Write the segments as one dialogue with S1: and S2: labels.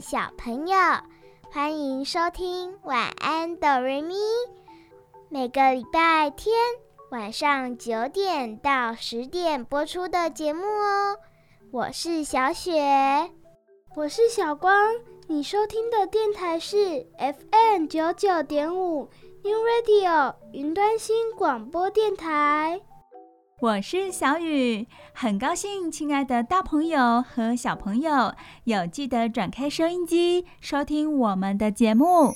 S1: 小朋友，欢迎收听晚安哆瑞咪。每个礼拜天晚上九点到十点播出的节目哦。我是小雪，
S2: 我是小光。你收听的电台是 FM 九九点五 New Radio 云端新广播电台。
S3: 我是小雨，很高兴，亲爱的大朋友和小朋友有记得转开收音机收听我们的节目。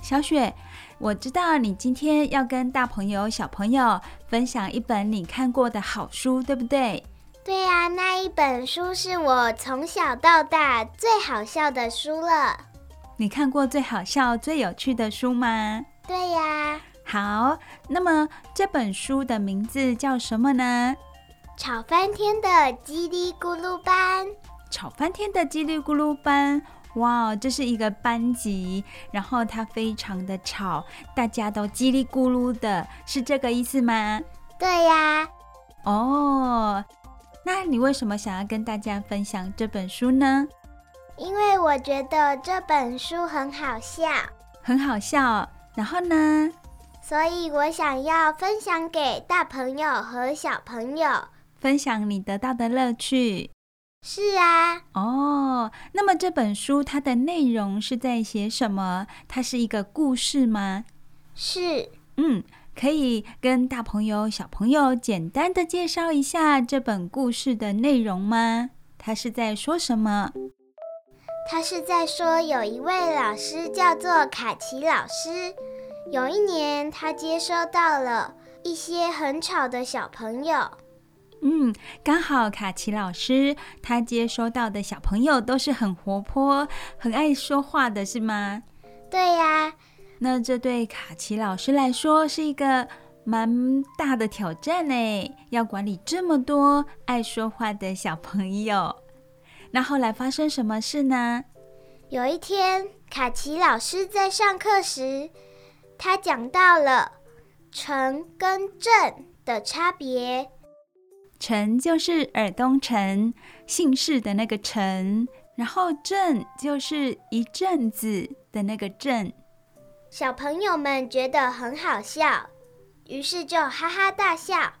S3: 小雪，我知道你今天要跟大朋友、小朋友分享一本你看过的好书，对不对？
S1: 对呀，那一本书是我从小到大最好笑的书了。
S3: 你看过最好笑、最有趣的书吗？
S1: 对呀。
S3: 好，那么这本书的名字叫什么呢？
S1: 吵翻天的叽里咕噜班。
S3: 吵翻天的叽里咕噜班，哇，这是一个班级，然后它非常的吵，大家都叽里咕噜的，是这个意思吗？
S1: 对呀。
S3: 哦。那你为什么想要跟大家分享这本书呢？
S1: 因为我觉得这本书很好笑，
S3: 很好笑。然后呢？
S1: 所以我想要分享给大朋友和小朋友，
S3: 分享你得到的乐趣。
S1: 是啊。
S3: 哦，那么这本书它的内容是在写什么？它是一个故事吗？
S1: 是。
S3: 嗯。可以跟大朋友、小朋友简单的介绍一下这本故事的内容吗？他是在说什么？
S1: 他是在说有一位老师叫做卡奇老师。有一年，他接收到了一些很吵的小朋友。
S3: 嗯，刚好卡奇老师他接收到的小朋友都是很活泼、很爱说话的，是吗？
S1: 对呀。
S3: 那这对卡奇老师来说是一个蛮大的挑战呢，要管理这么多爱说话的小朋友。那后来发生什么事呢？
S1: 有一天，卡奇老师在上课时，他讲到了“城”跟“镇”的差别。
S3: “城”就是耳东城，姓氏的那个“城”，然后“镇”就是一阵子的那个“镇”。
S1: 小朋友们觉得很好笑，于是就哈哈大笑。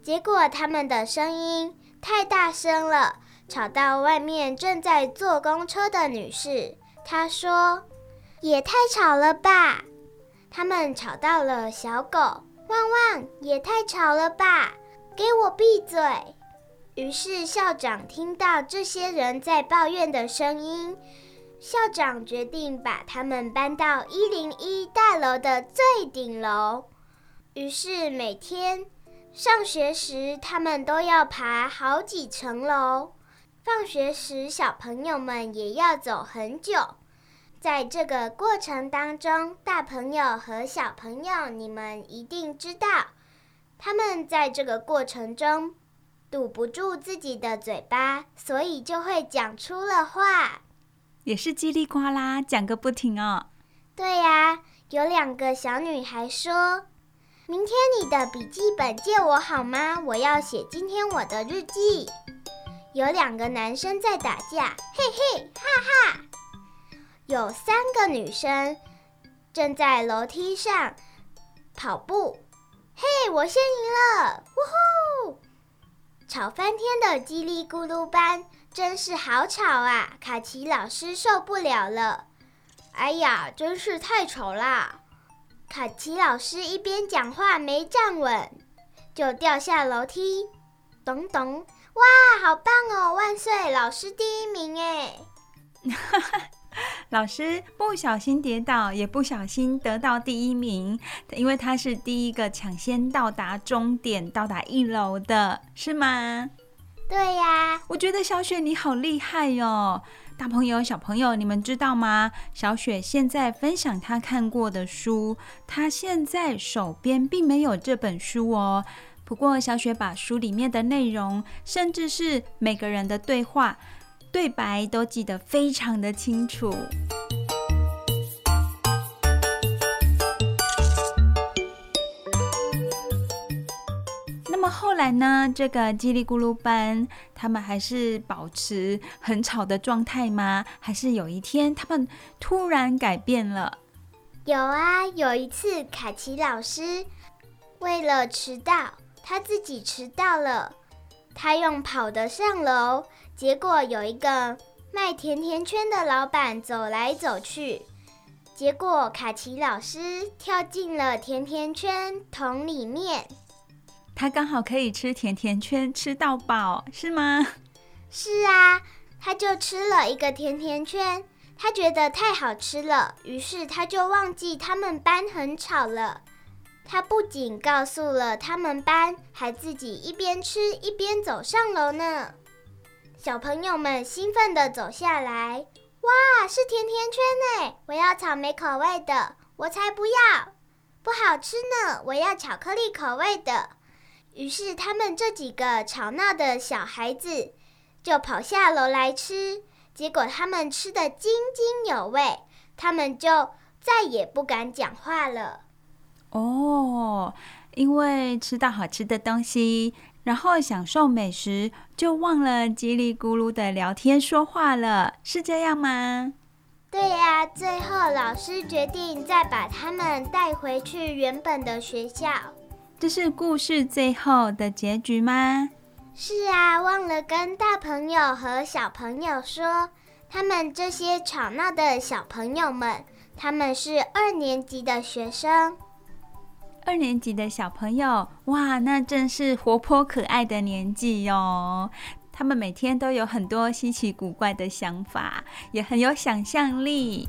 S1: 结果他们的声音太大声了，吵到外面正在坐公车的女士。她说：“也太吵了吧！”他们吵到了小狗，汪汪！也太吵了吧！给我闭嘴！于是校长听到这些人在抱怨的声音。校长决定把他们搬到一零一大楼的最顶楼。于是每天上学时，他们都要爬好几层楼；放学时，小朋友们也要走很久。在这个过程当中，大朋友和小朋友，你们一定知道，他们在这个过程中堵不住自己的嘴巴，所以就会讲出了话。
S3: 也是叽里呱啦讲个不停哦。
S1: 对呀，有两个小女孩说：“明天你的笔记本借我好吗？我要写今天我的日记。”有两个男生在打架，嘿嘿哈哈。有三个女生正在楼梯上跑步，嘿，我先赢了，呜呼！吵翻天的叽里咕噜班。真是好吵啊！卡奇老师受不了了。哎呀，真是太吵啦！卡奇老师一边讲话没站稳，就掉下楼梯。咚咚！哇，好棒哦！万岁，老师第一名哎！
S3: 老师不小心跌倒，也不小心得到第一名，因为他是第一个抢先到达终点、到达一楼的，是吗？
S1: 对呀。
S3: 我觉得小雪你好厉害哟！大朋友、小朋友，你们知道吗？小雪现在分享她看过的书，她现在手边并没有这本书哦。不过，小雪把书里面的内容，甚至是每个人的对话、对白，都记得非常的清楚。后来呢？这个叽里咕噜班，他们还是保持很吵的状态吗？还是有一天他们突然改变了？
S1: 有啊，有一次卡奇老师为了迟到，他自己迟到了，他用跑的上楼，结果有一个卖甜甜圈的老板走来走去，结果卡奇老师跳进了甜甜圈桶里面。
S3: 他刚好可以吃甜甜圈，吃到饱，是吗？
S1: 是啊，他就吃了一个甜甜圈，他觉得太好吃了，于是他就忘记他们班很吵了。他不仅告诉了他们班，还自己一边吃一边走上楼呢。小朋友们兴奋地走下来，哇，是甜甜圈呢！我要草莓口味的，我才不要，不好吃呢，我要巧克力口味的。于是，他们这几个吵闹的小孩子就跑下楼来吃，结果他们吃得津津有味，他们就再也不敢讲话了。
S3: 哦，因为吃到好吃的东西，然后享受美食，就忘了叽里咕噜的聊天说话了，是这样吗？
S1: 对呀，最后老师决定再把他们带回去原本的学校。
S3: 这是故事最后的结局吗？
S1: 是啊，忘了跟大朋友和小朋友说，他们这些吵闹的小朋友们，他们是二年级的学生。
S3: 二年级的小朋友，哇，那正是活泼可爱的年纪哟。他们每天都有很多稀奇古怪的想法，也很有想象力。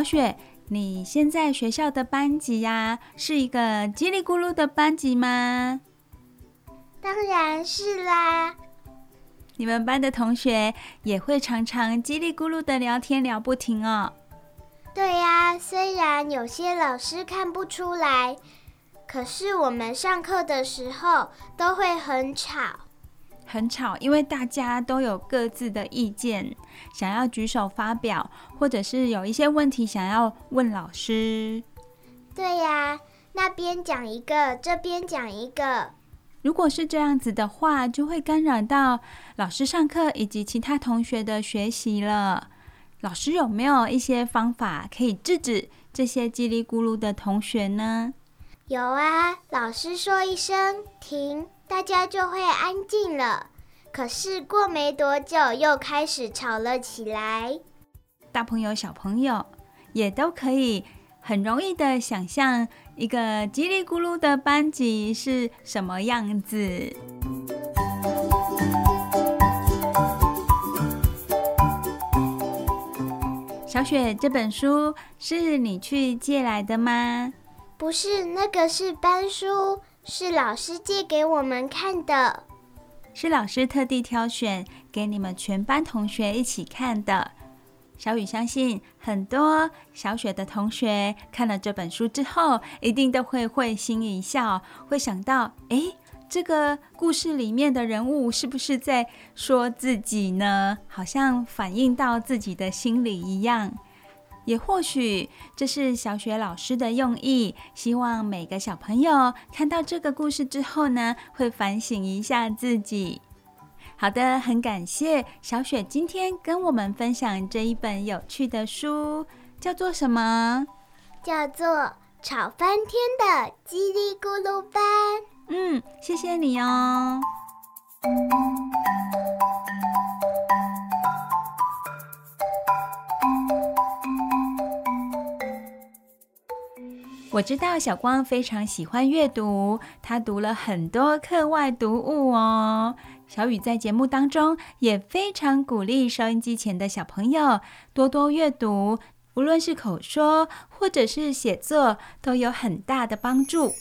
S3: 小雪，你现在学校的班级呀，是一个叽里咕噜的班级吗？
S1: 当然是啦。
S3: 你们班的同学也会常常叽里咕噜的聊天聊不停哦。
S1: 对呀，虽然有些老师看不出来，可是我们上课的时候都会很吵。
S3: 很吵，因为大家都有各自的意见，想要举手发表，或者是有一些问题想要问老师。
S1: 对呀，那边讲一个，这边讲一个。
S3: 如果是这样子的话，就会干扰到老师上课以及其他同学的学习了。老师有没有一些方法可以制止这些叽里咕噜的同学呢？
S1: 有啊，老师说一声停。大家就会安静了，可是过没多久又开始吵了起来。
S3: 大朋友、小朋友也都可以很容易的想象一个叽里咕噜的班级是什么样子。小雪，这本书是你去借来的吗？
S1: 不是，那个是班书。是老师借给我们看的，
S3: 是老师特地挑选给你们全班同学一起看的。小雨相信很多小雪的同学看了这本书之后，一定都会会心一笑，会想到：诶，这个故事里面的人物是不是在说自己呢？好像反映到自己的心里一样。也或许这是小雪老师的用意，希望每个小朋友看到这个故事之后呢，会反省一下自己。好的，很感谢小雪今天跟我们分享这一本有趣的书，叫做什么？
S1: 叫做《吵翻天的叽里咕噜班》。
S3: 嗯，谢谢你哦。我知道小光非常喜欢阅读，他读了很多课外读物哦。小雨在节目当中也非常鼓励收音机前的小朋友多多阅读，无论是口说或者是写作，都有很大的帮助。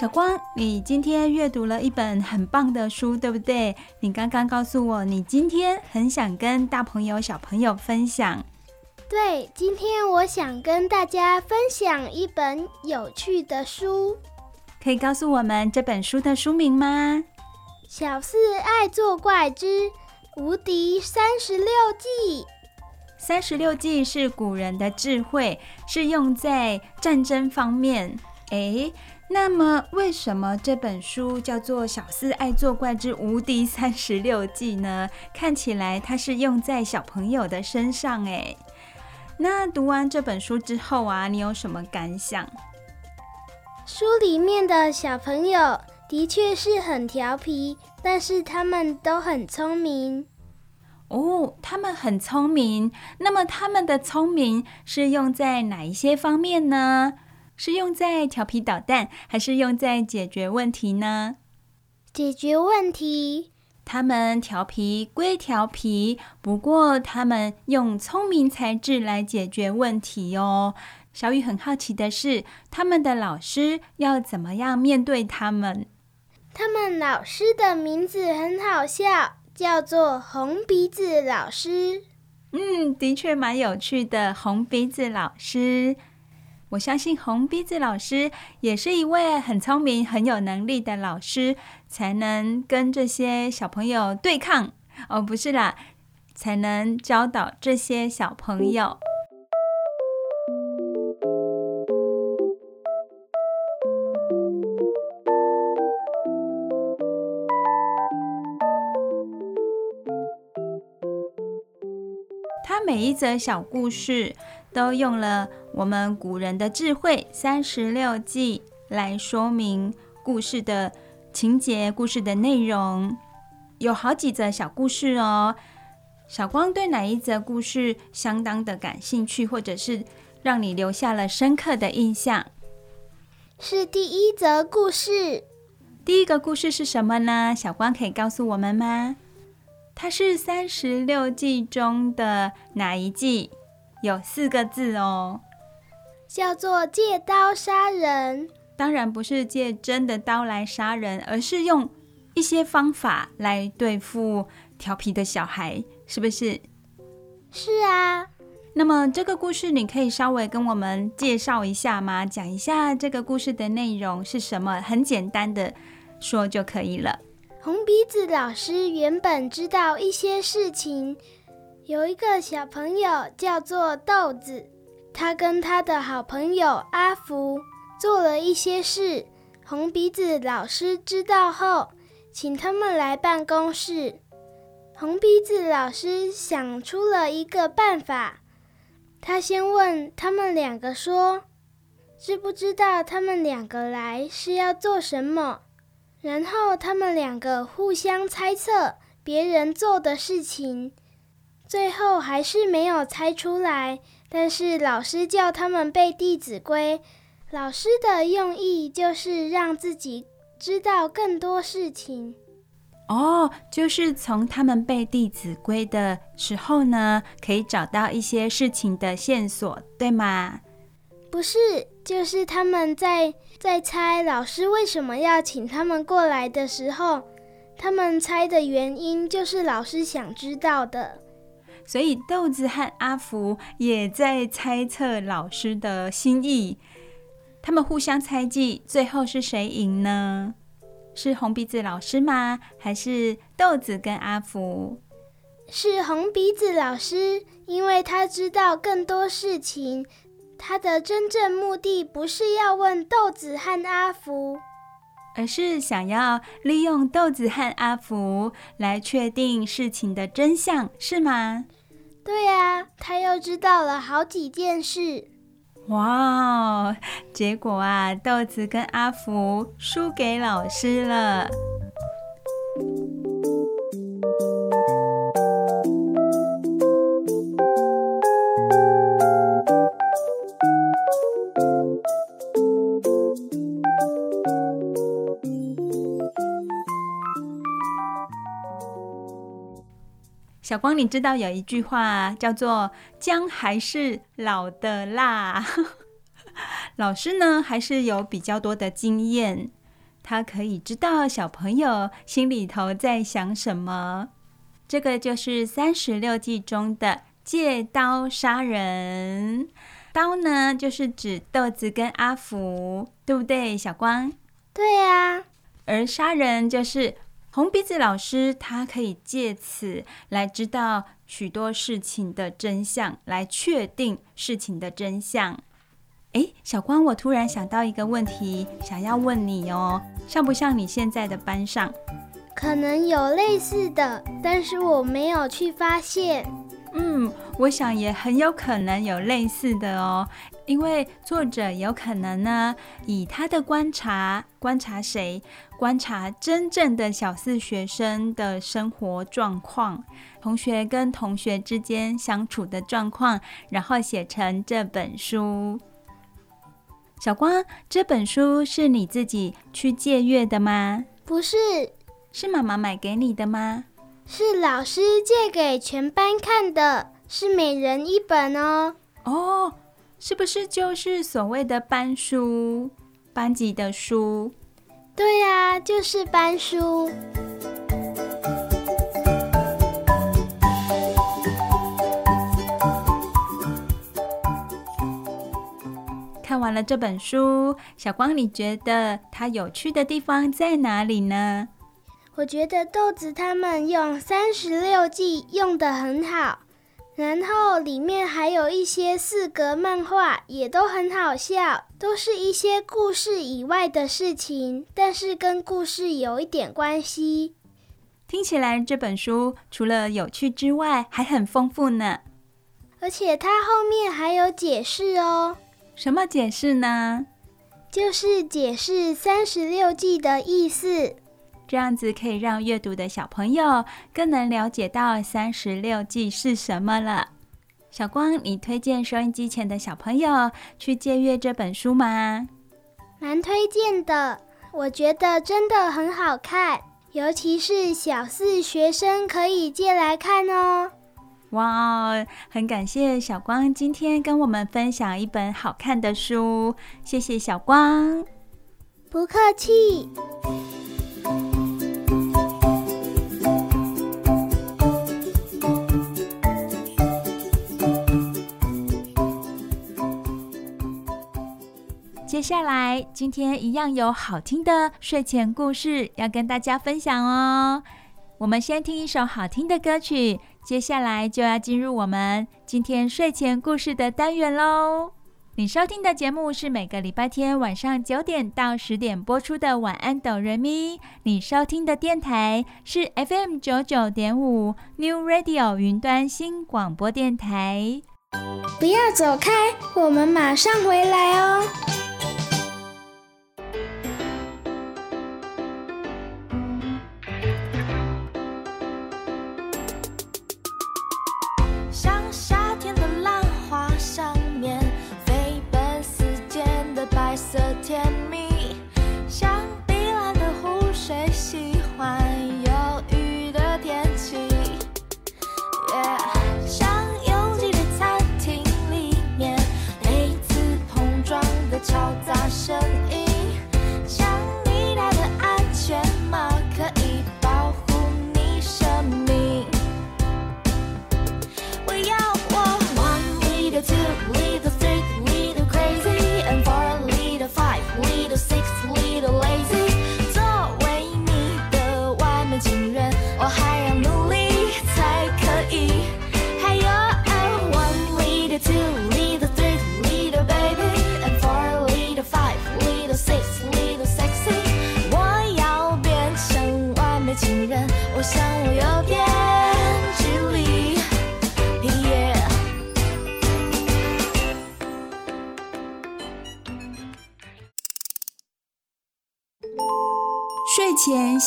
S3: 小光，你今天阅读了一本很棒的书，对不对？你刚刚告诉我，你今天很想跟大朋友、小朋友分享。
S2: 对，今天我想跟大家分享一本有趣的书。
S3: 可以告诉我们这本书的书名吗？
S2: 小四爱作怪之无敌三十六计。
S3: 三十六计是古人的智慧，是用在战争方面。诶，那么为什么这本书叫做《小四爱作怪之无敌三十六计》呢？看起来它是用在小朋友的身上。诶，那读完这本书之后啊，你有什么感想？
S2: 书里面的小朋友的确是很调皮，但是他们都很聪明。
S3: 哦，他们很聪明。那么他们的聪明是用在哪一些方面呢？是用在调皮捣蛋，还是用在解决问题呢？
S2: 解决问题。
S3: 他们调皮归调皮，不过他们用聪明才智来解决问题哦。小雨很好奇的是，他们的老师要怎么样面对他们？
S2: 他们老师的名字很好笑，叫做红鼻子老师。
S3: 嗯，的确蛮有趣的，红鼻子老师。我相信红鼻子老师也是一位很聪明、很有能力的老师，才能跟这些小朋友对抗。哦，不是啦，才能教导这些小朋友。他每一则小故事都用了我们古人的智慧三十六计来说明故事的情节、故事的内容，有好几则小故事哦。小光对哪一则故事相当的感兴趣，或者是让你留下了深刻的印象？
S2: 是第一则故事。
S3: 第一个故事是什么呢？小光可以告诉我们吗？它是三十六计中的哪一计？有四个字哦，
S2: 叫做借刀杀人。
S3: 当然不是借真的刀来杀人，而是用一些方法来对付调皮的小孩，是不是？
S2: 是啊。
S3: 那么这个故事你可以稍微跟我们介绍一下吗？讲一下这个故事的内容是什么？很简单的说就可以了。
S2: 红鼻子老师原本知道一些事情，有一个小朋友叫做豆子，他跟他的好朋友阿福做了一些事。红鼻子老师知道后，请他们来办公室。红鼻子老师想出了一个办法，他先问他们两个说：“知不知道他们两个来是要做什么？”然后他们两个互相猜测别人做的事情，最后还是没有猜出来。但是老师叫他们背《弟子规》，老师的用意就是让自己知道更多事情。
S3: 哦，就是从他们背《弟子规》的时候呢，可以找到一些事情的线索，对吗？
S2: 不是，就是他们在在猜老师为什么要请他们过来的时候，他们猜的原因就是老师想知道的。
S3: 所以豆子和阿福也在猜测老师的心意，他们互相猜忌，最后是谁赢呢？是红鼻子老师吗？还是豆子跟阿福？
S2: 是红鼻子老师，因为他知道更多事情。他的真正目的不是要问豆子和阿福，
S3: 而是想要利用豆子和阿福来确定事情的真相，是吗？
S2: 对啊，他又知道了好几件事。
S3: 哇，结果啊，豆子跟阿福输给老师了。光，你知道有一句话叫做“姜还是老的辣”。老师呢，还是有比较多的经验，他可以知道小朋友心里头在想什么。这个就是三十六计中的借刀杀人。刀呢，就是指豆子跟阿福，对不对？小光？
S2: 对呀。
S3: 而杀人就是红鼻子老师，他可以借此来知道许多事情的真相，来确定事情的真相。哎，小光，我突然想到一个问题，想要问你哦，像不像你现在的班上？
S2: 可能有类似的，但是我没有去发现。
S3: 嗯，我想也很有可能有类似的哦，因为作者有可能呢，以他的观察，观察谁？观察真正的小四学生的生活状况，同学跟同学之间相处的状况，然后写成这本书。小光，这本书是你自己去借阅的吗？
S2: 不是，
S3: 是妈妈买给你的吗？
S2: 是老师借给全班看的，是每人一本哦。
S3: 哦，是不是就是所谓的班书，班级的书？
S2: 对呀，就是班书。
S3: 看完了这本书，小光，你觉得它有趣的地方在哪里呢？
S2: 我觉得豆子他们用三十六计用的很好，然后里面还有一些四格漫画，也都很好笑，都是一些故事以外的事情，但是跟故事有一点关系。
S3: 听起来这本书除了有趣之外，还很丰富呢。
S2: 而且它后面还有解释哦。
S3: 什么解释呢？
S2: 就是解释三十六计的意思，
S3: 这样子可以让阅读的小朋友更能了解到三十六计是什么了。小光，你推荐收音机前的小朋友去借阅这本书吗？
S2: 蛮推荐的，我觉得真的很好看，尤其是小四学生可以借来看哦。
S3: 哇，很感谢小光今天跟我们分享一本好看的书，谢谢小光。
S2: 不客气。
S3: 接下来，今天一样有好听的睡前故事要跟大家分享哦。我们先听一首好听的歌曲。接下来就要进入我们今天睡前故事的单元喽。你收听的节目是每个礼拜天晚上九点到十点播出的《晚安，哆瑞咪》。你收听的电台是 FM 九九点五 New Radio 云端新广播电台。
S2: 不要走开，我们马上回来哦。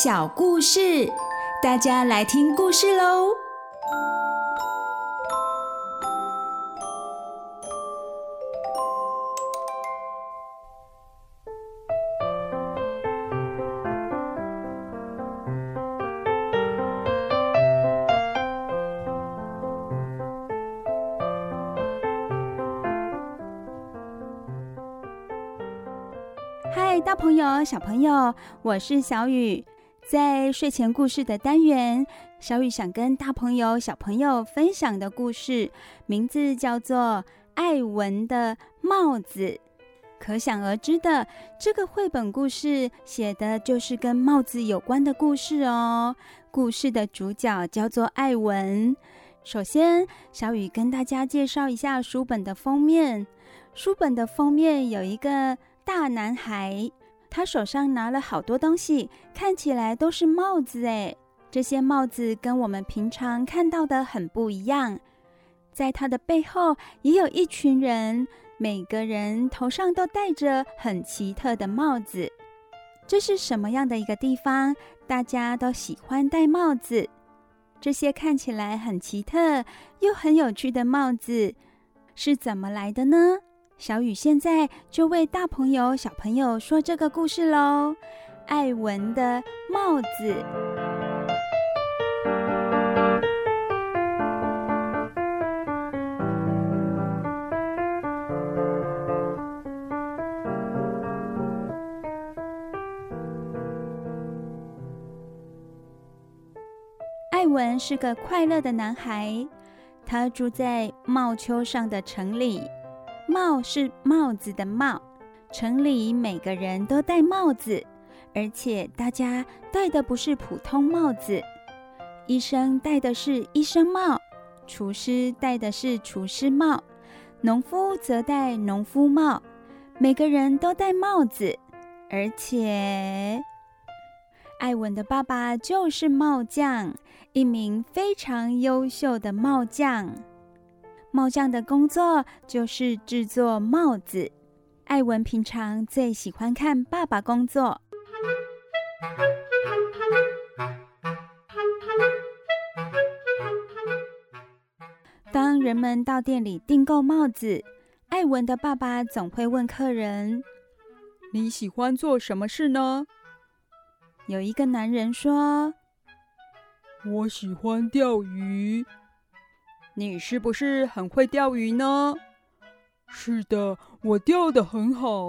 S3: 小故事大家来听故事喽。嗨大朋友小朋友我是小雨。在睡前故事的单元，小雨想跟大朋友、小朋友分享的故事，名字叫做《艾文的帽子》。可想而知的，这个绘本故事写的就是跟帽子有关的故事哦。故事的主角叫做艾文。首先，小雨跟大家介绍一下书本的封面。书本的封面有一个大男孩，他手上拿了好多东西，看起来都是帽子诶。这些帽子跟我们平常看到的很不一样。在他的背后也有一群人，每个人头上都戴着很奇特的帽子。这是什么样的一个地方？大家都喜欢戴帽子。这些看起来很奇特又很有趣的帽子是怎么来的呢？小雨现在就为大朋友、小朋友说这个故事喽。艾文的帽子。艾文是个快乐的男孩，他住在帽丘上的城里。帽是帽子的帽，城里每个人都戴帽子，而且大家戴的不是普通帽子。医生戴的是医生帽，厨师戴的是厨师帽，农夫则戴农夫帽。每个人都戴帽子，而且艾文的爸爸就是帽匠。一名非常优秀的帽匠，帽匠的工作就是制作帽子。艾文平常最喜欢看爸爸工作。当人们到店里订购帽子，艾文的爸爸总会问客人：“你喜欢做什么事呢？”有一个男人说。我喜欢钓鱼，你是不是很会钓鱼呢？是的，我钓得很好。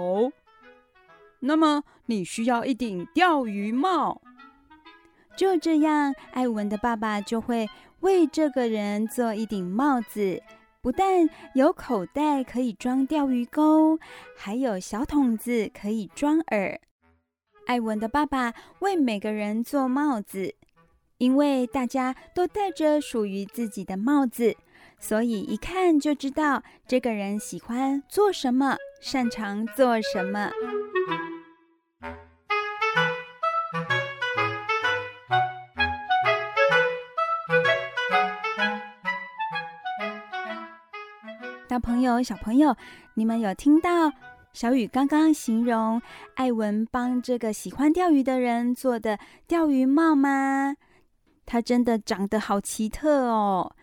S3: 那么你需要一顶钓鱼帽。就这样，艾文的爸爸就会为这个人做一顶帽子，不但有口袋可以装钓鱼钩，还有小筒子可以装饵。艾文的爸爸为每个人做帽子。因为大家都戴着属于自己的帽子，所以一看就知道这个人喜欢做什么，擅长做什么。大朋友、小朋友，你们有听到小雨刚刚形容艾文帮这个喜欢钓鱼的人做的钓鱼帽吗？它真的长得好奇特哦！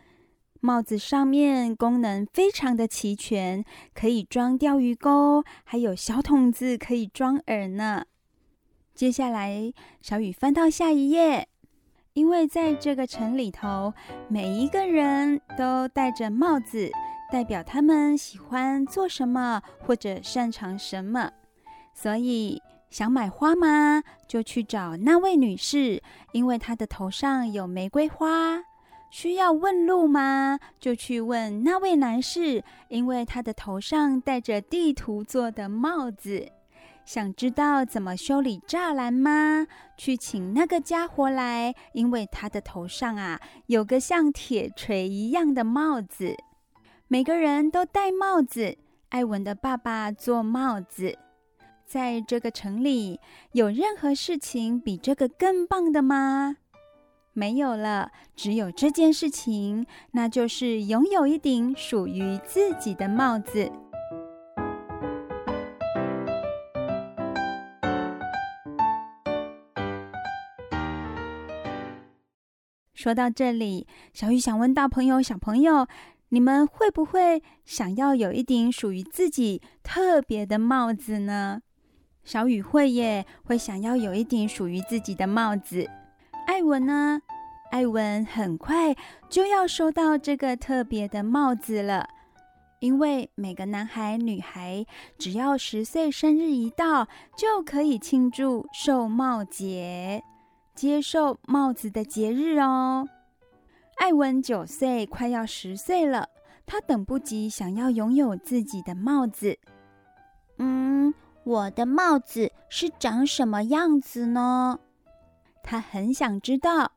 S3: 帽子上面功能非常的齐全，可以装钓鱼钩，还有小筒子可以装饵呢。接下来，小雨翻到下一页，因为在这个城里头，每一个人都戴着帽子，代表他们喜欢做什么或者擅长什么，所以。想买花吗？就去找那位女士，因为她的头上有玫瑰花。需要问路吗？就去问那位男士，因为他的头上戴着地图做的帽子。想知道怎么修理栅栏吗？去请那个家伙来，因为他的头上啊有个像铁锤一样的帽子。每个人都戴帽子，艾文的爸爸做帽子。在这个城里，有任何事情比这个更棒的吗？没有了，只有这件事情，那就是拥有一顶属于自己的帽子。说到这里，小雨想问大朋友、小朋友，你们会不会想要有一顶属于自己特别的帽子呢？小雨会耶，会想要有一顶属于自己的帽子。艾文呢？艾文很快就要收到这个特别的帽子了，因为每个男孩女孩只要十岁生日一到，就可以庆祝寿帽节，接受帽子的节日哦。艾文九岁，快要十岁了，他等不及想要拥有自己的帽子。
S1: 嗯，我的帽子是长什么样子呢？
S3: 他很想知道，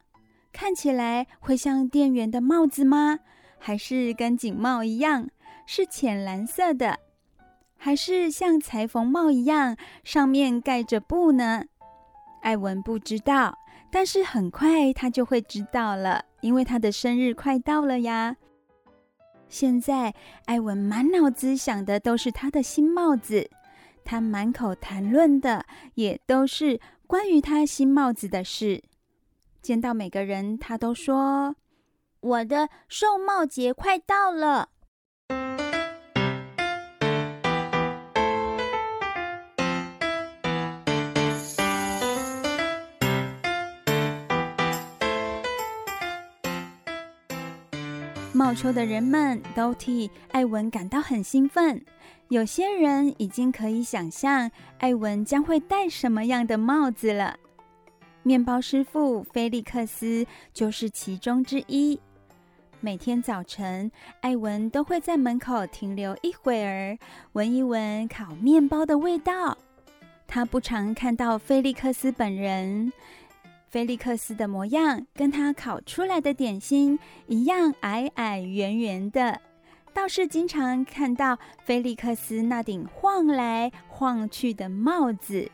S3: 看起来会像店员的帽子吗？还是跟警帽一样，是浅蓝色的？还是像裁缝帽一样，上面盖着布呢？艾文不知道。但是很快他就会知道了，因为他的生日快到了呀。现在艾文满脑子想的都是他的新帽子，他满口谈论的也都是关于他新帽子的事。见到每个人，他都说：“
S1: 我的寿帽节快到了。”
S3: 帽丘的人们都替艾文感到很兴奋，有些人已经可以想象艾文将会戴什么样的帽子了。面包师傅菲利克斯就是其中之一。每天早晨，艾文都会在门口停留一会儿，闻一闻烤面包的味道。他不常看到菲利克斯本人。菲利克斯的模样跟他烤出来的点心一样矮矮圆圆的，倒是经常看到菲利克斯那顶晃来晃去的帽子。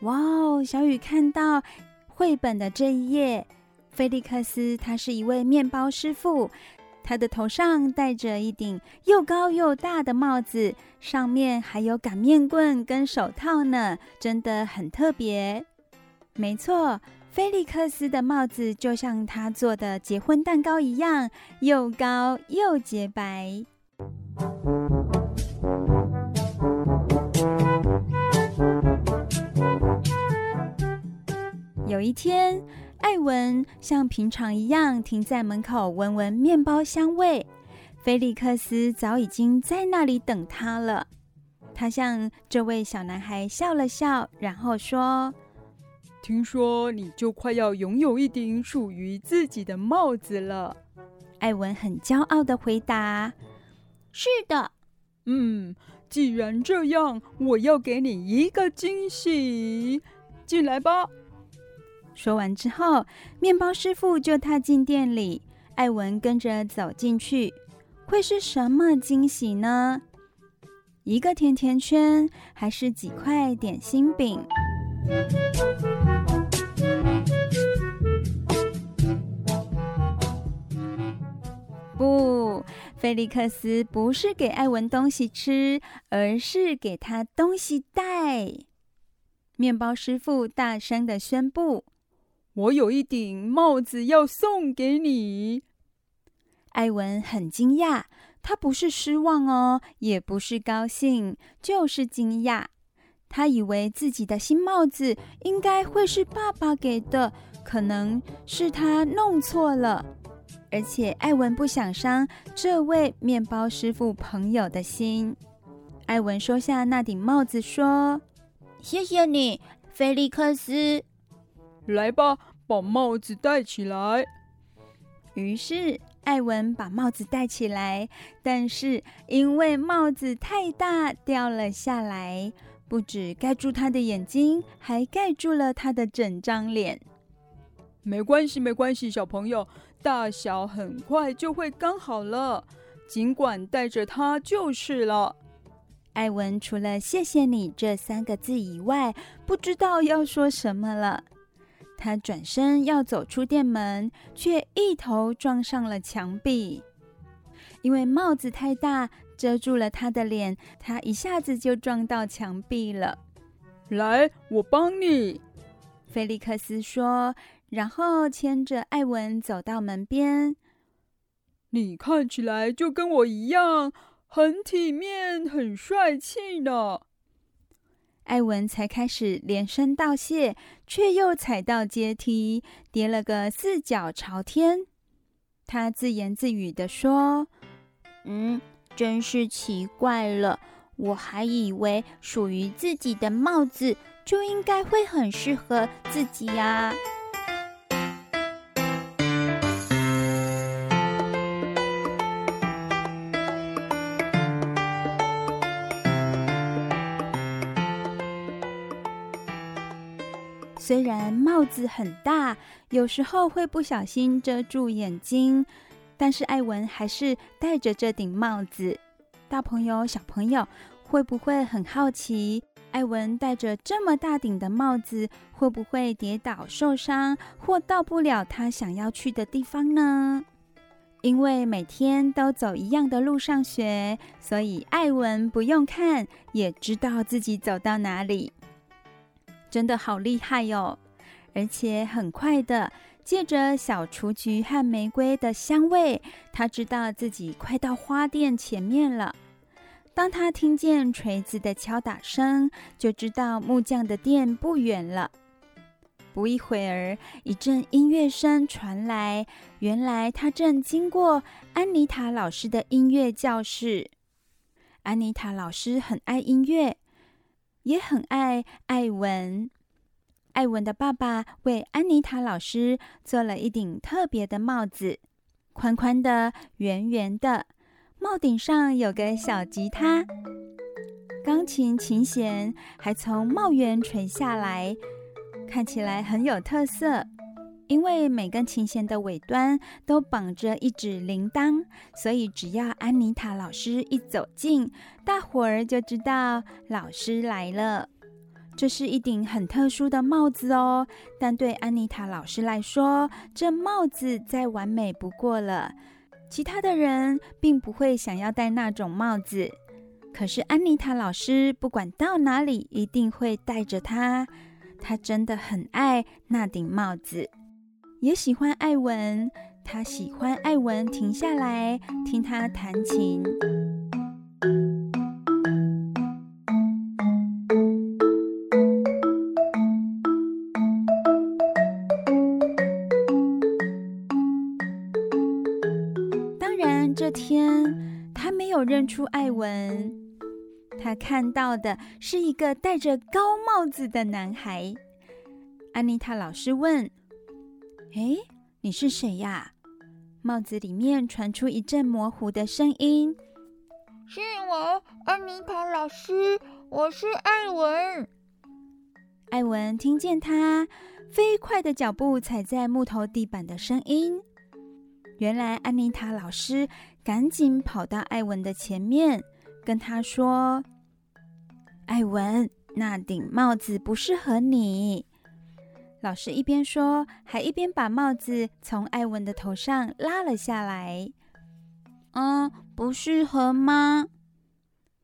S3: 哇哦！小雨看到绘本的这一页，菲利克斯他是一位面包师傅，他的头上戴着一顶又高又大的帽子，上面还有擀面棍跟手套呢，真的很特别。没错。菲利克斯的帽子就像他做的结婚蛋糕一样，又高又洁白。有一天，艾文像平常一样停在门口，闻闻面包香味。菲利克斯早已经在那里等他了。他向这位小男孩笑了笑，然后说。
S4: 听说你就快要拥有一顶属于自己的帽子了，
S3: 艾文很骄傲的回答：“
S1: 是的。”“
S4: 嗯，既然这样，我要给你一个惊喜，进来吧。”
S3: 说完之后，面包师傅就踏进店里，艾文跟着走进去。会是什么惊喜呢？一个甜甜圈，还是几块点心饼？不，菲利克斯不是给艾文东西吃，而是给他东西戴。面包师傅大声地宣布：“
S4: 我有一顶帽子要送给你。”
S3: 艾文很惊讶，他不是失望哦，也不是高兴，就是惊讶。他以为自己的新帽子应该会是爸爸给的，可能是他弄错了。而且艾文不想伤这位面包师傅朋友的心。艾文收下那顶帽子，说：“
S1: 谢谢你，菲利克斯。
S4: 来吧，把帽子戴起来。”
S3: 于是艾文把帽子戴起来，但是因为帽子太大，掉了下来。不止盖住他的眼睛，还盖住了他的整张脸。
S4: 没关系，没关系，小朋友，大小很快就会刚好了。尽管带着它就是了。
S3: 艾文除了“谢谢你”这三个字以外，不知道要说什么了。他转身要走出店门，却一头撞上了墙壁，因为帽子太大。遮住了他的脸，他一下子就撞到墙壁了。
S4: 来，我帮你。”
S3: 菲利克斯说，然后牵着艾文走到门边。
S4: “你看起来就跟我一样，很体面，很帅气呢。”
S3: 艾文才开始连声道谢，却又踩到阶梯，跌了个四脚朝天。他自言自语地说：“嗯。”真是奇怪了，我还以为属于自己的帽子就应该会很适合自己呀。虽然帽子很大，有时候会不小心遮住眼睛，但是艾文还是戴着这顶帽子。大朋友、小朋友会不会很好奇，艾文戴着这么大顶的帽子，会不会跌倒受伤，或到不了他想要去的地方呢？因为每天都走一样的路上学，所以艾文不用看也知道自己走到哪里。真的好厉害哟！而且很快的，借着小雏菊和玫瑰的香味，他知道自己快到花店前面了。当他听见锤子的敲打声，就知道木匠的店不远了。不一会儿，一阵音乐声传来，原来他正经过安妮塔老师的音乐教室。安妮塔老师很爱音乐。也很爱艾文。艾文的爸爸为安妮塔老师做了一顶特别的帽子，宽宽的、圆圆的，帽顶上有个小吉他，钢琴琴弦还从帽檐垂下来，看起来很有特色。因为每根琴弦的尾端都绑着一只铃铛，所以只要安妮塔老师一走近，大伙儿就知道老师来了。这是一顶很特殊的帽子哦，但对安妮塔老师来说，这帽子再完美不过了。其他的人并不会想要戴那种帽子，可是安妮塔老师不管到哪里，一定会戴着它。她真的很爱那顶帽子。也喜欢艾文，他喜欢艾文停下来听他弹琴。当然，这天他没有认出艾文，他看到的是一个戴着高帽子的男孩。安妮塔老师问。哎，你是谁呀？帽子里面传出一阵模糊的声音：“
S5: 是我，安妮塔老师，我是艾文。”
S3: 艾文听见他飞快的脚步踩在木头地板的声音，原来安妮塔老师赶紧跑到艾文的前面，跟他说：“艾文，那顶帽子不适合你。”老师一边说，还一边把帽子从艾文的头上拉了下来。嗯，不适合吗？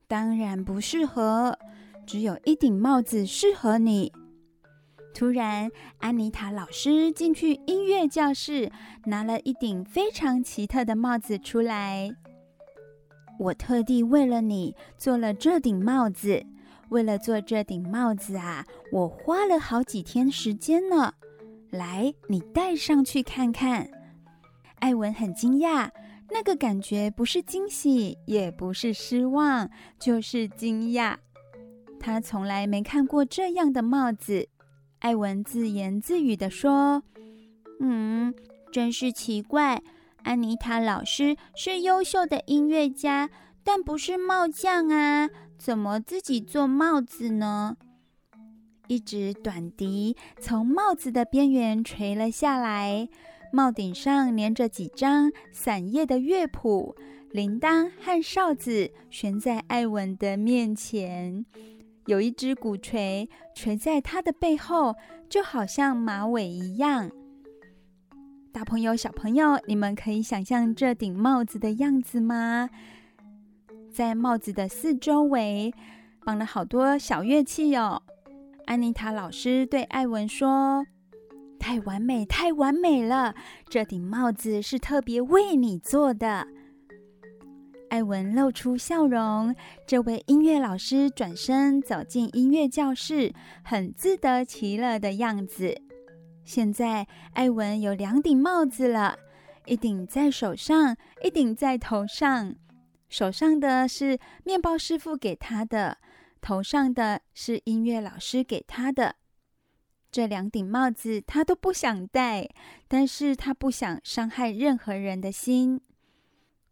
S3: 当然不适合，只有一顶帽子适合你。突然，安妮塔老师进去音乐教室，拿了一顶非常奇特的帽子出来。我特地为了你做了这顶帽子。为了做这顶帽子啊，我花了好几天时间呢。来，你戴上去看看。艾文很惊讶，那个感觉不是惊喜，也不是失望，就是惊讶。他从来没看过这样的帽子。艾文自言自语地说：“嗯，真是奇怪。安妮塔老师是优秀的音乐家，但不是帽匠啊。”怎么自己做帽子呢？一只短笛从帽子的边缘垂了下来，帽顶上粘着几张散叶的乐谱，铃铛和哨子悬在艾文的面前，有一只鼓槌垂在他的背后，就好像马尾一样。大朋友、小朋友，你们可以想象这顶帽子的样子吗？在帽子的四周围绑了好多小乐器哟。安妮塔老师对艾文说：“太完美，太完美了！这顶帽子是特别为你做的。”艾文露出笑容。这位音乐老师转身走进音乐教室，很自得其乐的样子。现在，艾文有两顶帽子了，一顶在手上，一顶在头上。手上的是面包师傅给他的，头上的是音乐老师给他的。这两顶帽子他都不想戴，但是他不想伤害任何人的心。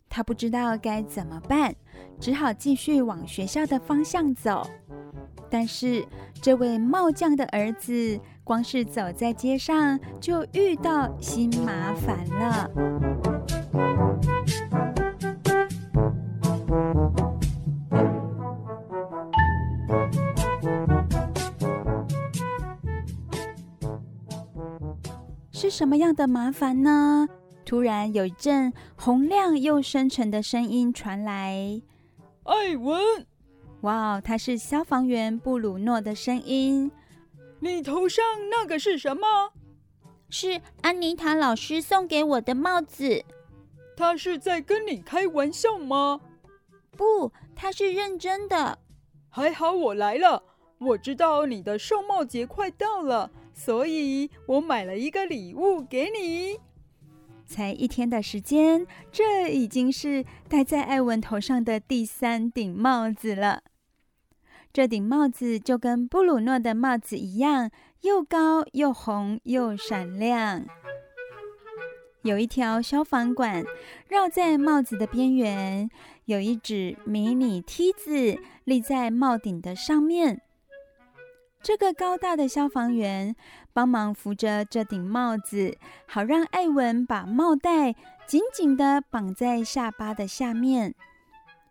S3: 他不知道该怎么办，只好继续往学校的方向走。但是这位帽匠的儿子，光是走在街上就遇到新麻烦了。什么样的麻烦呢？突然有一阵洪亮又深沉的声音传来：“
S4: 艾文，
S3: 哇，他是消防员布鲁诺的声音。
S4: 你头上那个是什么？
S5: 是安妮塔老师送给我的帽子。
S4: 他是在跟你开玩笑吗？
S5: 不，他是认真的。
S4: 还好我来了，我知道你的寿帽节快到了。”所以我买了一个礼物给你。
S3: 才一天的时间，这已经是戴在艾文头上的第三顶帽子了。这顶帽子就跟布鲁诺的帽子一样，又高又红又闪亮。有一条消防管绕在帽子的边缘，有一只迷你梯子立在帽顶的上面。这个高大的消防员帮忙扶着这顶帽子，好让艾文把帽带紧紧地绑在下巴的下面。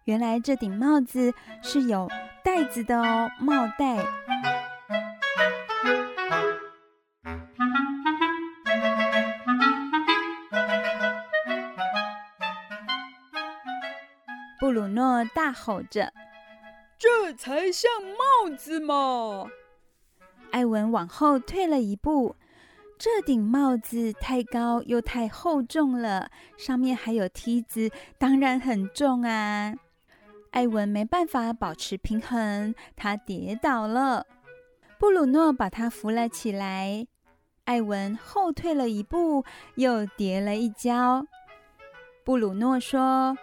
S3: 原来这顶帽子是有带子的哦，帽带。布鲁诺大吼着：“
S4: 这才像帽子嘛！”
S3: 艾文往后退了一步，这顶帽子太高又太厚重了，上面还有梯子，当然很重啊。艾文没办法保持平衡，他跌倒了。布鲁诺把他扶了起来。艾文后退了一步，又跌了一跤。布鲁诺说：“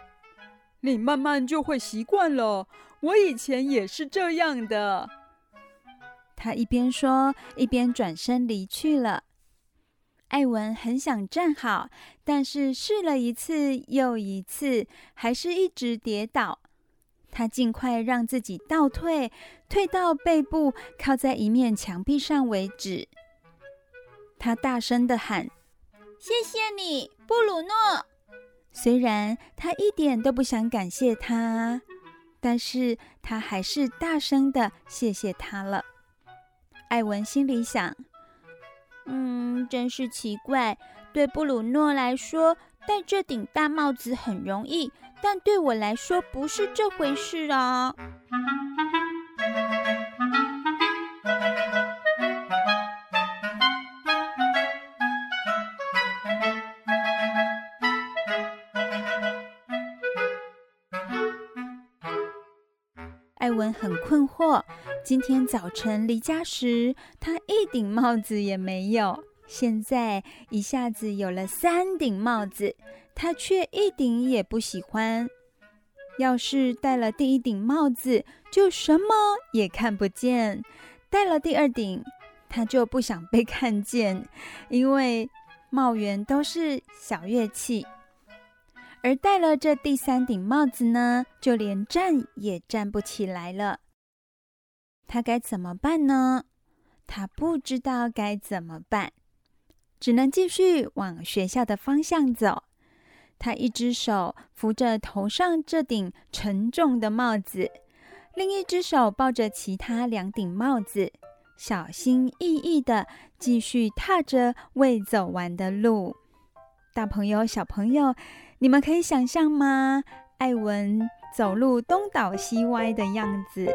S4: 你慢慢就会习惯了，我以前也是这样的。”
S3: 他一边说，一边转身离去了。艾文很想站好，但是试了一次又一次，还是一直跌倒。他尽快让自己倒退，退到背部靠在一面墙壁上为止。他大声的喊：“
S5: 谢谢你，布鲁诺。”
S3: 虽然他一点都不想感谢他，但是他还是大声的谢谢他了。艾文心里想：“
S5: 嗯，真是奇怪。对布鲁诺来说，戴这顶大帽子很容易，但对我来说不是这回事啊。”
S3: 艾文很困惑。今天早晨离家时，他一顶帽子也没有。现在一下子有了三顶帽子，他却一顶也不喜欢。要是戴了第一顶帽子，就什么也看不见；戴了第二顶，他就不想被看见，因为帽缘都是小乐器。而戴了这第三顶帽子呢，就连站也站不起来了。他该怎么办呢？他不知道该怎么办，只能继续往学校的方向走。他一只手扶着头上这顶沉重的帽子，另一只手抱着其他两顶帽子，小心翼翼地继续踏着未走完的路。大朋友、小朋友，你们可以想象吗？艾文走路东倒西歪的样子。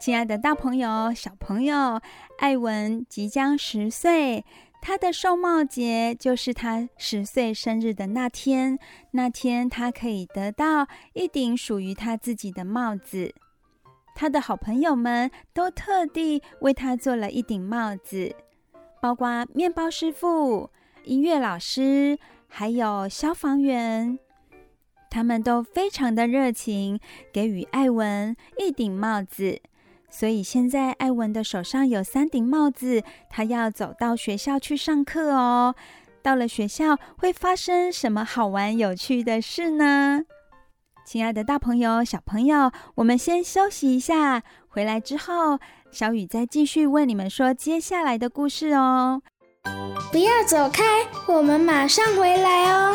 S3: 亲爱的，大朋友、小朋友，艾文即将十岁，他的寿帽节就是他十岁生日的那天。那天，他可以得到一顶属于他自己的帽子。他的好朋友们都特地为他做了一顶帽子，包括面包师傅、音乐老师，还有消防员，他们都非常的热情，给予艾文一顶帽子。所以现在艾文的手上有三顶帽子，他要走到学校去上课哦。到了学校会发生什么好玩有趣的事呢？亲爱的大朋友、小朋友，我们先休息一下，回来之后，小雨再继续为你们说接下来的故事哦。
S2: 不要走开，我们马上回来哦。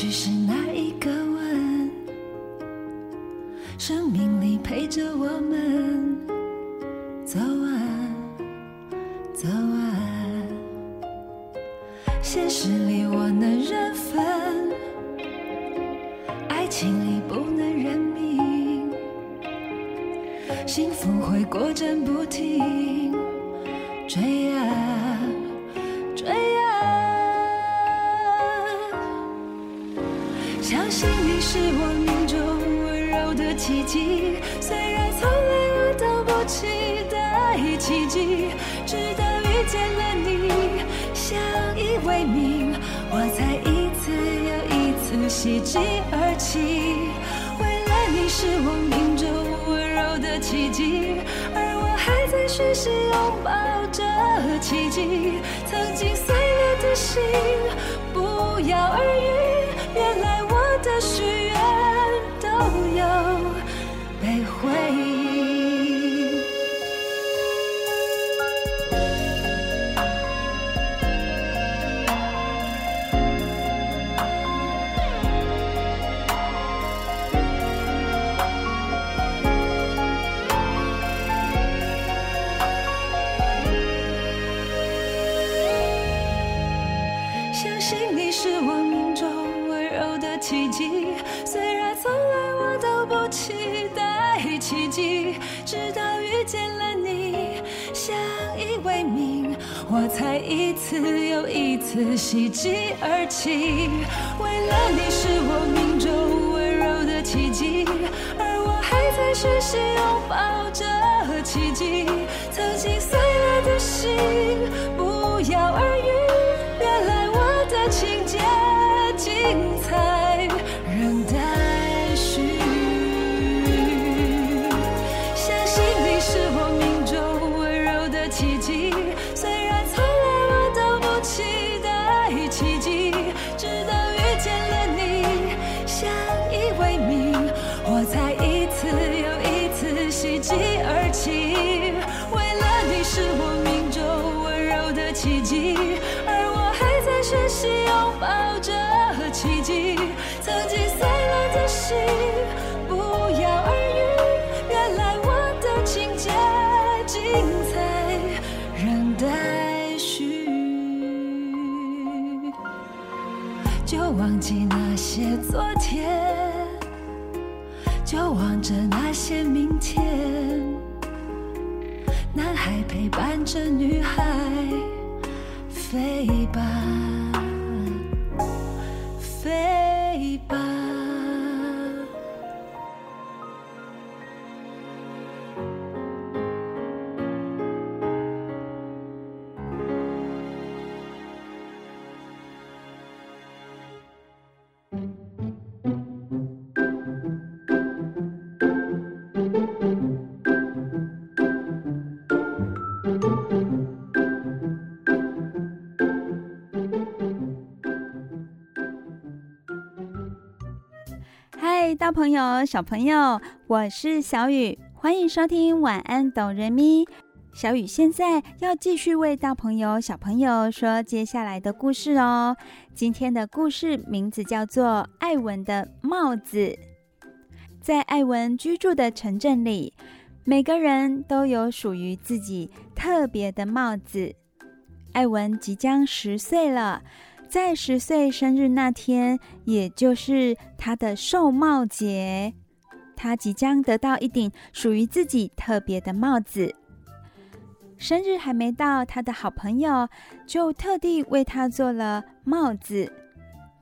S6: 许是那一个吻，生命里陪着我们走完，走完。现实里我能认分，爱情里不能认命，幸福会过阵不是我命中温柔的奇迹，虽然从来我都不期待奇迹，直到遇见了你，相依为命，我才一次又一次喜极而泣。为了你是我命中温柔的奇迹，而我还在学习拥抱着奇迹。曾经碎了的心，不药而愈，原来的许愿都。我才一次又一次喜极而泣，为了你是我命中温柔的奇迹，而我还在学习拥抱着奇迹。曾经碎了的心，不药而愈，
S3: 大朋友、小朋友，我是小雨，欢迎收听《晚安，哆瑞咪》。小雨现在要继续为大朋友、小朋友说接下来的故事哦。今天的故事名字叫做《艾文的帽子》。在艾文居住的城镇里，每个人都有属于自己特别的帽子。艾文即将十岁了，在十岁生日那天，也就是他的寿帽节，他即将得到一顶属于自己特别的帽子。生日还没到，他的好朋友就特地为他做了帽子，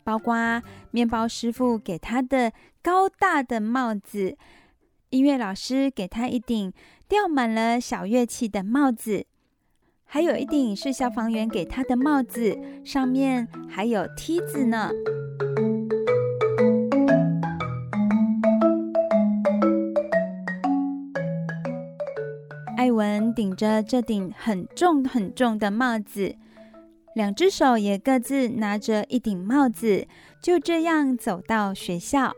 S3: 包括面包师傅给他的高大的帽子，音乐老师给他一顶吊满了小乐器的帽子，还有一顶是消防员给他的帽子，上面还有梯子呢。艾文顶着这顶很重很重的帽子，两只手也各自拿着一顶帽子，就这样走到学校。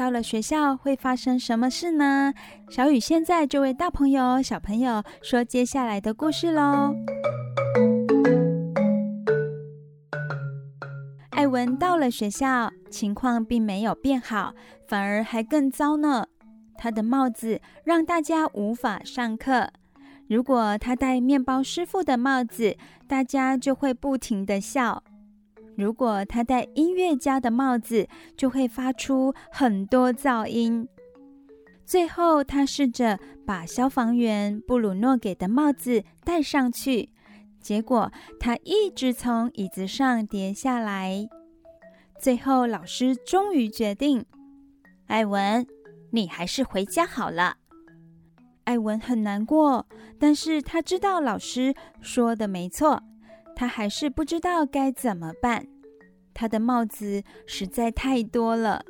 S3: 到了学校会发生什么事呢？小雨现在就为大朋友、小朋友说接下来的故事喽。艾文到了学校，情况并没有变好，反而还更糟呢。他的帽子让大家无法上课。如果他戴面包师傅的帽子，大家就会不停的笑；如果他戴音乐家的帽子，就会发出很多噪音。最后，他试着把消防员布鲁诺给的帽子戴上去，结果他一直从椅子上跌下来。最后，老师终于决定：艾文。你还是回家好了。艾文很难过，但是他知道老师说的没错，他还是不知道该怎么办。他的帽子实在太多了，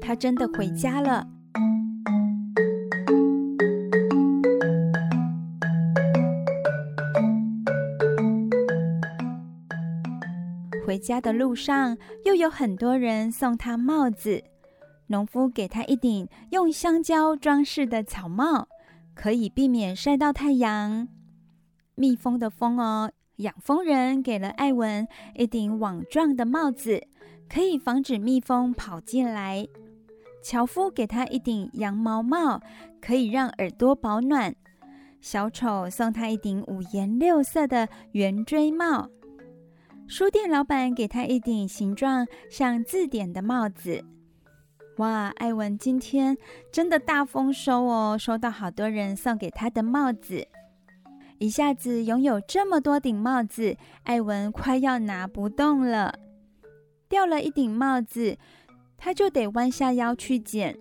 S3: 他真的回家了。回家的路上，又有很多人送他帽子。农夫给他一顶用香蕉装饰的草帽，可以避免晒到太阳。蜜蜂的蜂哦，养蜂人给了艾文一顶网状的帽子，可以防止蜜蜂跑进来。樵夫给他一顶羊毛帽，可以让耳朵保暖。小丑送他一顶五颜六色的圆锥帽。书店老板给他一顶形状像字典的帽子。哇，艾文今天真的大丰收哦！收到好多人送给他的帽子，一下子拥有这么多顶帽子，艾文快要拿不动了。掉了一顶帽子，他就得弯下腰去捡，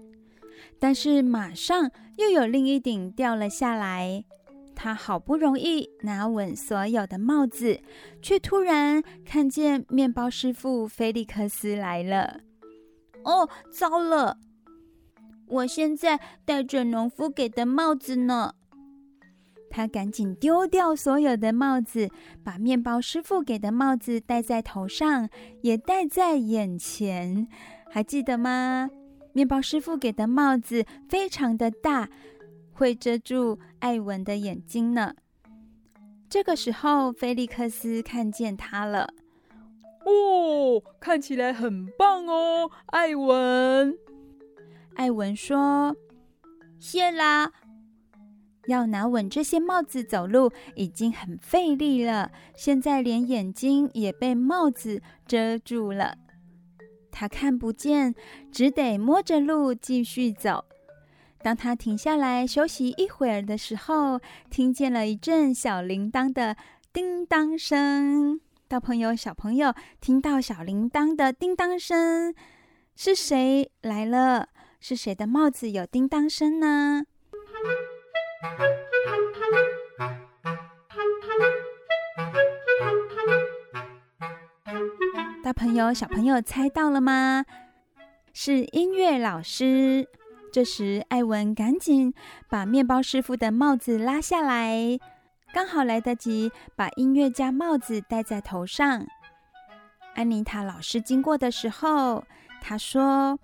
S3: 但是马上又有另一顶掉了下来。他好不容易拿稳所有的帽子，却突然看见面包师傅菲利克斯来了。哦，糟了！我现在戴着农夫给的帽子呢。他赶紧丢掉所有的帽子，把面包师傅给的帽子戴在头上，也戴在眼前。还记得吗？面包师傅给的帽子非常的大，会遮住艾文的眼睛呢。这个时候，菲利克斯看见他了。
S4: 哦，看起来很棒哦，艾文。
S3: 艾文说：“谢啦。”要拿稳这些帽子走路已经很费力了，现在连眼睛也被帽子遮住了，他看不见，只得摸着路继续走。当他停下来休息一会儿的时候，听见了一阵小铃铛的叮当声。大朋友、小朋友，听到小铃铛的叮当声，是谁来了？是谁的帽子有叮当声呢？大朋友、小朋友，猜到了吗？是音乐老师。这时，艾文赶紧把面包师傅的帽子拉下来。刚好来得及把音乐家帽子戴在头上。安妮塔老师经过的时候，她说：“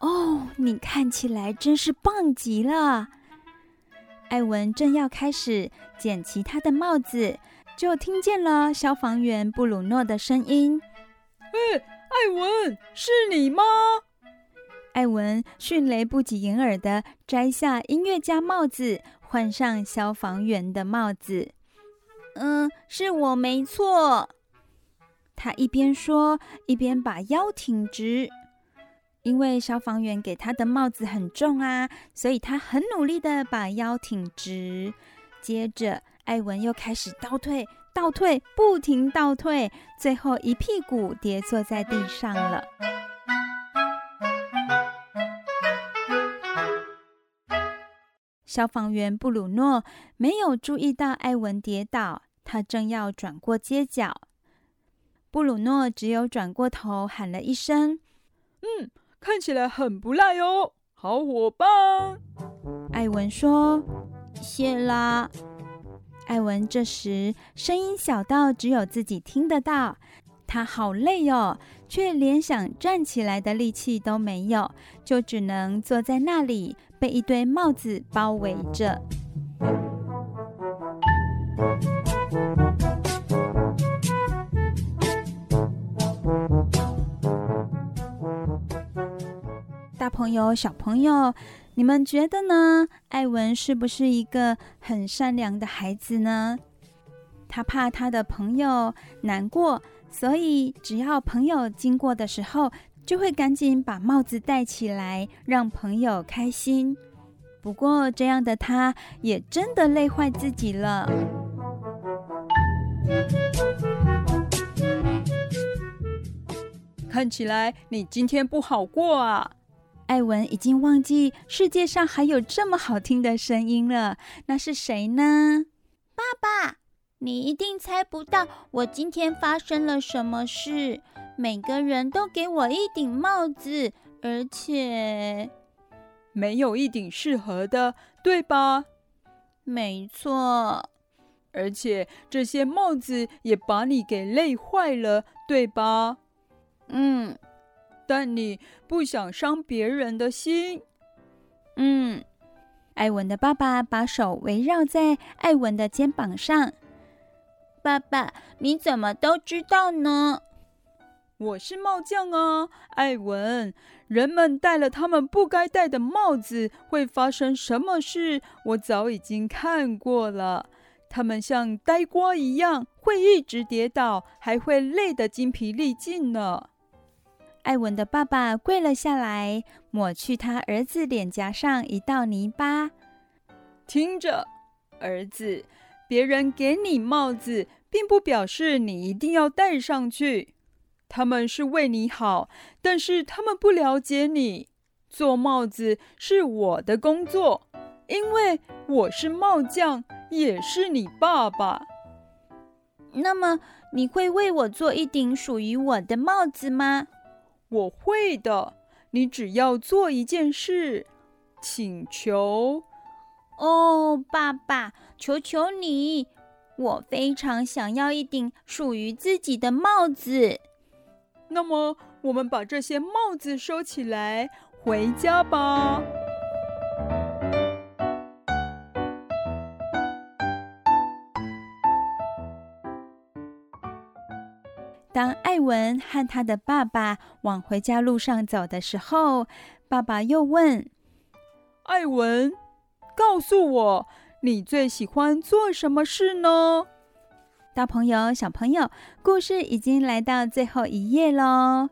S3: 哦，你看起来真是棒极了。”艾文正要开始捡其他的帽子，就听见了消防员布鲁诺的声音：“
S4: 哎，艾文，是你吗？”
S3: 艾文迅雷不及掩耳地摘下音乐家帽子，换上消防员的帽子。
S5: 嗯，是我没错。
S3: 他一边说，一边把腰挺直。因为消防员给他的帽子很重啊，所以他很努力地把腰挺直。接着，艾文又开始倒退、倒退，不停倒退，最后一屁股跌坐在地上了。消防员布鲁诺没有注意到艾文跌倒，他正要转过街角。布鲁诺只有转过头喊了一声：“
S4: 嗯。”看起来很不赖哦，好伙伴。
S3: 艾文说：“谢啦。”艾文这时声音小到只有自己听得到，他好累哦，却连想站起来的力气都没有，就只能坐在那里，被一堆帽子包围着。大朋友、小朋友，你们觉得呢？艾文是不是一个很善良的孩子呢？他怕他的朋友难过，所以只要朋友经过的时候，就会赶紧把帽子戴起来，让朋友开心。不过这样的他，也真的累坏自己了。
S4: 看起来你今天不好过啊！
S3: 艾文已经忘记世界上还有这么好听的声音了，那是谁呢？
S5: 爸爸，你一定猜不到我今天发生了什么事。每个人都给我一顶帽子，而且
S4: 没有一顶适合的，对吧？
S5: 没错，
S4: 而且这些帽子也把你给累坏了，对吧？
S5: 嗯。
S4: 但你不想伤别人的心，
S5: 嗯。
S3: 艾文的爸爸把手围绕在艾文的肩膀上。
S5: 爸爸，你怎么都知道呢？
S4: 我是帽匠啊，艾文。人们戴了他们不该戴的帽子，会发生什么事？我早已经看过了。他们像呆瓜一样，会一直跌倒，还会累得精疲力尽呢。
S3: 艾文的爸爸跪了下来，抹去他儿子脸颊上一道泥巴。
S4: 听着，儿子，别人给你帽子，并不表示你一定要戴上去。他们是为你好，但是他们不了解你。做帽子是我的工作，因为我是帽匠，也是你爸爸。
S5: 那么，你会为我做一顶属于我的帽子吗？
S4: 我会的，你只要做一件事，请求。
S5: 哦，爸爸，求求你，我非常想要一顶属于自己的帽子。
S4: 那么，我们把这些帽子收起来，回家吧。
S3: 当艾文和他的爸爸往回家路上走的时候，爸爸又问：“
S4: 艾文，告诉我，你最喜欢做什么事呢？”
S3: 大朋友、小朋友，故事已经来到最后一页喽。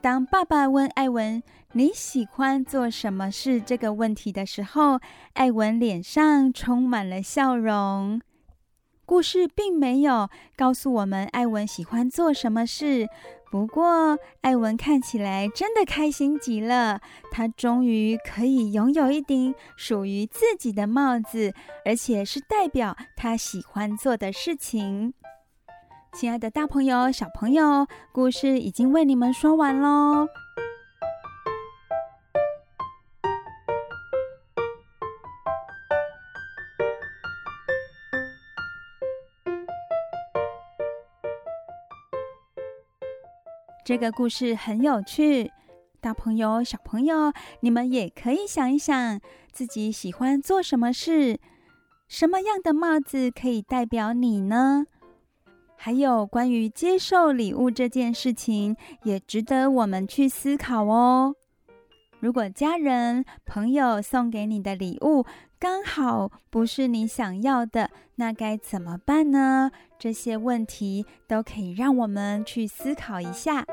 S3: 当爸爸问艾文：“你喜欢做什么事？”这个问题的时候，艾文脸上充满了笑容。故事并没有告诉我们艾文喜欢做什么事，不过艾文看起来真的开心极了。他终于可以拥有一顶属于自己的帽子，而且是代表他喜欢做的事情。亲爱的大朋友、小朋友，故事已经为你们说完喽。这个故事很有趣，大朋友、小朋友，你们也可以想一想，自己喜欢做什么事，什么样的帽子可以代表你呢？还有关于接受礼物这件事情，也值得我们去思考哦。如果家人、朋友送给你的礼物刚好不是你想要的，那该怎么办呢？这些问题都可以让我们去思考一下。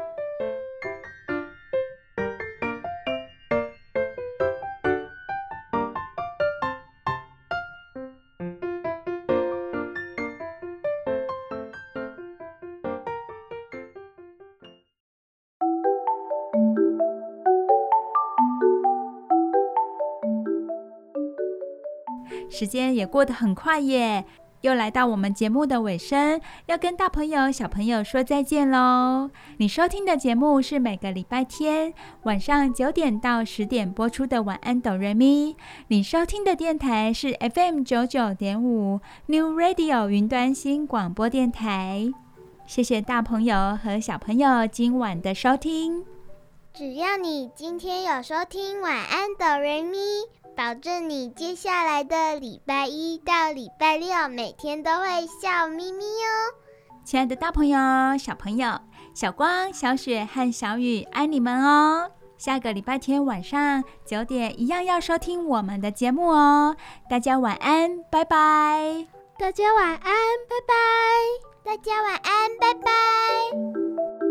S3: 时间也过得很快耶，又来到我们节目的尾声，要跟大朋友、小朋友说再见喽。你收听的节目是每个礼拜天晚上九点到十点播出的《晚安，哆瑞咪》。你收听的电台是 FM 九九点五 New Radio 云端新广播电台。谢谢大朋友和小朋友今晚的收听。
S1: 只要你今天有收听《晚安，哆瑞咪》。保证你接下来的礼拜一到礼拜六每天都会笑眯眯哦！
S3: 亲爱的大朋友、小朋友，小光、小雪和小雨爱你们哦！下个礼拜天晚上九点一样要收听我们的节目哦！大家晚安，拜拜！
S2: 大家晚安，拜拜！
S1: 大家晚安，拜拜！